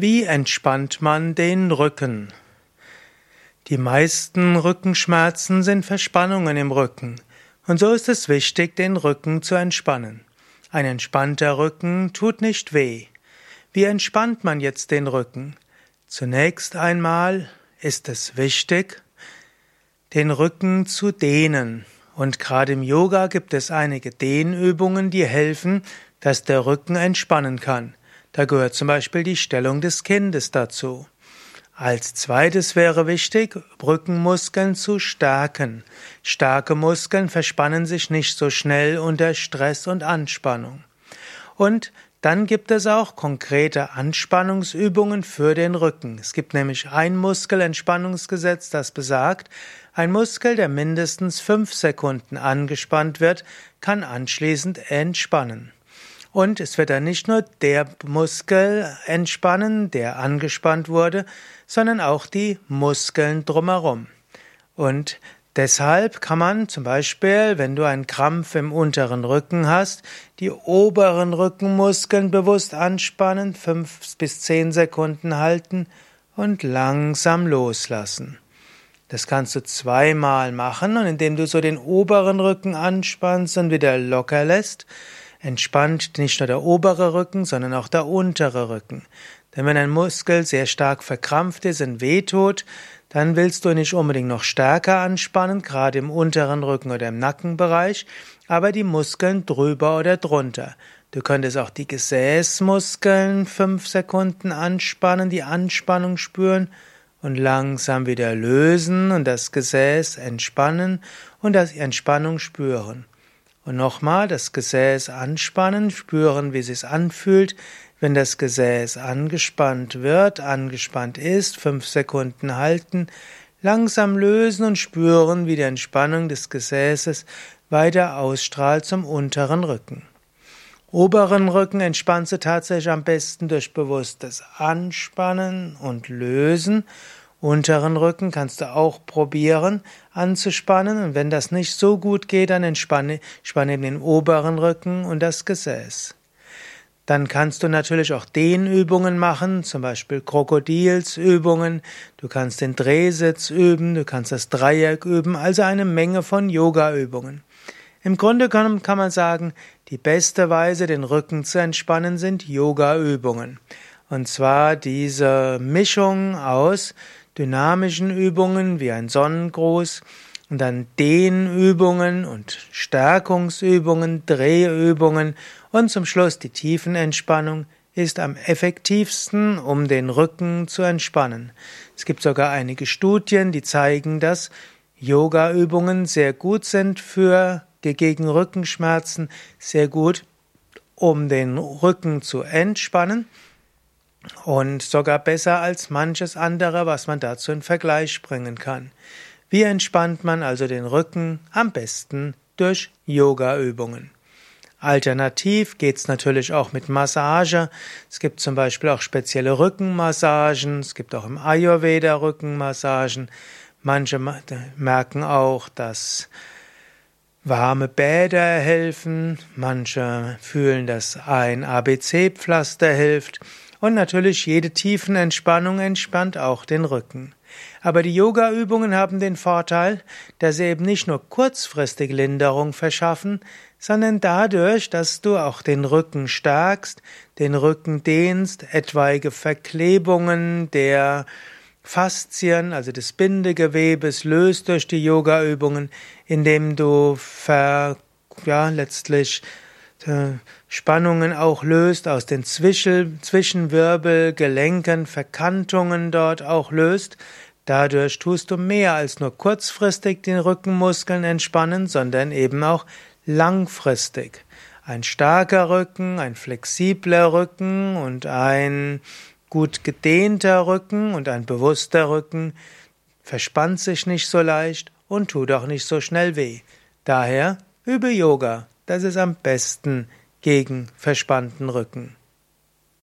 Wie entspannt man den Rücken? Die meisten Rückenschmerzen sind Verspannungen im Rücken. Und so ist es wichtig, den Rücken zu entspannen. Ein entspannter Rücken tut nicht weh. Wie entspannt man jetzt den Rücken? Zunächst einmal ist es wichtig, den Rücken zu dehnen. Und gerade im Yoga gibt es einige Dehnübungen, die helfen, dass der Rücken entspannen kann. Da gehört zum Beispiel die Stellung des Kindes dazu. Als zweites wäre wichtig, Rückenmuskeln zu stärken. Starke Muskeln verspannen sich nicht so schnell unter Stress und Anspannung. Und dann gibt es auch konkrete Anspannungsübungen für den Rücken. Es gibt nämlich ein Muskelentspannungsgesetz, das besagt, ein Muskel, der mindestens fünf Sekunden angespannt wird, kann anschließend entspannen. Und es wird dann nicht nur der Muskel entspannen, der angespannt wurde, sondern auch die Muskeln drumherum. Und deshalb kann man zum Beispiel, wenn du einen Krampf im unteren Rücken hast, die oberen Rückenmuskeln bewusst anspannen, fünf bis zehn Sekunden halten und langsam loslassen. Das kannst du zweimal machen und indem du so den oberen Rücken anspannst und wieder locker lässt, entspannt nicht nur der obere Rücken, sondern auch der untere Rücken. Denn wenn ein Muskel sehr stark verkrampft ist und wehtut, dann willst du nicht unbedingt noch stärker anspannen, gerade im unteren Rücken oder im Nackenbereich, aber die Muskeln drüber oder drunter. Du könntest auch die Gesäßmuskeln fünf Sekunden anspannen, die Anspannung spüren und langsam wieder lösen und das Gesäß entspannen und das Entspannung spüren. Und nochmal das Gesäß anspannen, spüren, wie es sich anfühlt, wenn das Gesäß angespannt wird, angespannt ist, fünf Sekunden halten, langsam lösen und spüren, wie die Entspannung des Gesäßes weiter ausstrahlt zum unteren Rücken. Oberen Rücken entspannst du tatsächlich am besten durch bewusstes Anspannen und Lösen Unteren Rücken kannst du auch probieren anzuspannen und wenn das nicht so gut geht, dann entspanne, spanne den oberen Rücken und das Gesäß. Dann kannst du natürlich auch Dehnübungen machen, zum Beispiel Krokodilsübungen, du kannst den Drehsitz üben, du kannst das Dreieck üben, also eine Menge von Yogaübungen. Im Grunde kann, kann man sagen, die beste Weise, den Rücken zu entspannen, sind Yogaübungen. Und zwar diese Mischung aus dynamischen Übungen wie ein Sonnengruß und dann Dehnübungen und Stärkungsübungen, Drehübungen und zum Schluss die Tiefenentspannung ist am effektivsten, um den Rücken zu entspannen. Es gibt sogar einige Studien, die zeigen, dass Yoga-Übungen sehr gut sind für gegen Rückenschmerzen, sehr gut, um den Rücken zu entspannen und sogar besser als manches andere, was man dazu in Vergleich bringen kann. Wie entspannt man also den Rücken? Am besten durch Yoga-Übungen. Alternativ geht's natürlich auch mit Massage. Es gibt zum Beispiel auch spezielle Rückenmassagen. Es gibt auch im Ayurveda Rückenmassagen. Manche merken auch, dass warme Bäder helfen. Manche fühlen, dass ein ABC-Pflaster hilft. Und natürlich jede Tiefenentspannung entspannt auch den Rücken. Aber die Yoga-Übungen haben den Vorteil, dass sie eben nicht nur kurzfristig Linderung verschaffen, sondern dadurch, dass du auch den Rücken stärkst, den Rücken dehnst, etwaige Verklebungen der Faszien, also des Bindegewebes, löst durch die Yoga-Übungen, indem du ver, ja, letztlich Spannungen auch löst, aus den Zwischenwirbelgelenken Verkantungen dort auch löst. Dadurch tust du mehr als nur kurzfristig den Rückenmuskeln entspannen, sondern eben auch langfristig. Ein starker Rücken, ein flexibler Rücken und ein gut gedehnter Rücken und ein bewusster Rücken verspannt sich nicht so leicht und tut auch nicht so schnell weh. Daher übe Yoga das ist am besten gegen verspannten Rücken.